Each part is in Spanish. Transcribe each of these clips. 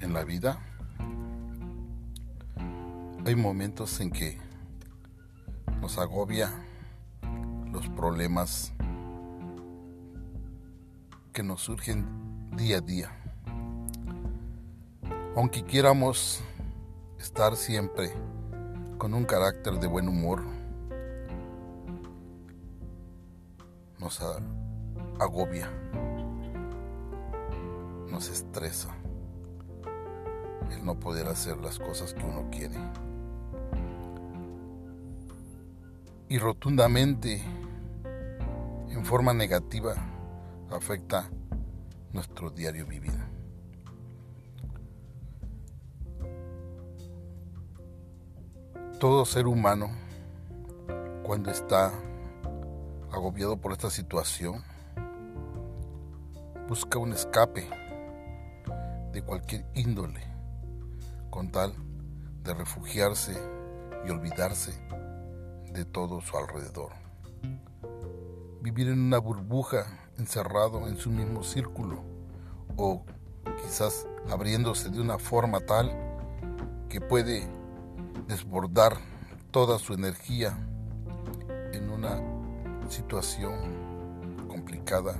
en la vida hay momentos en que nos agobia los problemas que nos surgen día a día. Aunque quieramos estar siempre con un carácter de buen humor, nos agobia, nos estresa el no poder hacer las cosas que uno quiere. Y rotundamente, en forma negativa, afecta nuestro diario vivir. Todo ser humano, cuando está agobiado por esta situación, busca un escape de cualquier índole con tal de refugiarse y olvidarse de todo su alrededor. Vivir en una burbuja encerrado en su mismo círculo o quizás abriéndose de una forma tal que puede desbordar toda su energía en una situación complicada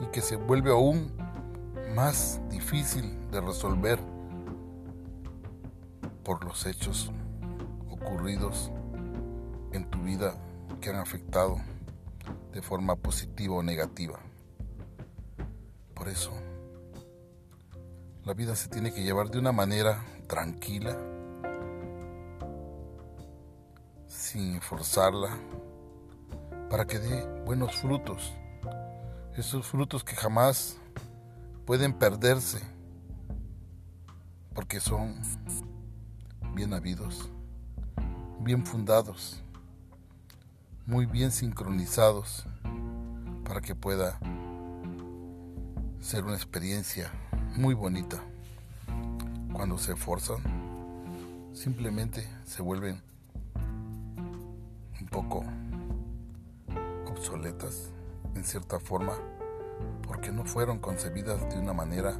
y que se vuelve aún más difícil de resolver por los hechos ocurridos en tu vida que han afectado de forma positiva o negativa. Por eso, la vida se tiene que llevar de una manera tranquila, sin forzarla, para que dé buenos frutos. Esos frutos que jamás pueden perderse, porque son bien habidos, bien fundados, muy bien sincronizados para que pueda ser una experiencia muy bonita. Cuando se esforzan, simplemente se vuelven un poco obsoletas en cierta forma porque no fueron concebidas de una manera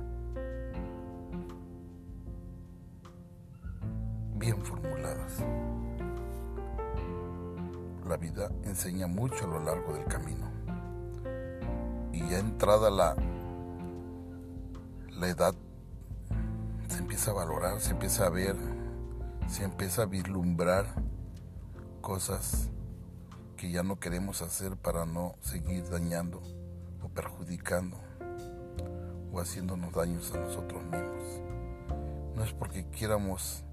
bien formuladas. La vida enseña mucho a lo largo del camino. Y ya entrada la, la edad, se empieza a valorar, se empieza a ver, se empieza a vislumbrar cosas que ya no queremos hacer para no seguir dañando o perjudicando o haciéndonos daños a nosotros mismos. No es porque quieramos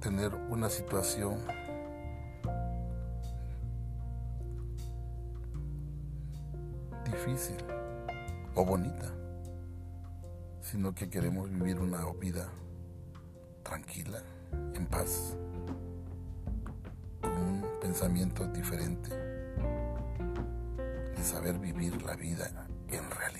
tener una situación difícil o bonita, sino que queremos vivir una vida tranquila, en paz, con un pensamiento diferente, de saber vivir la vida en realidad.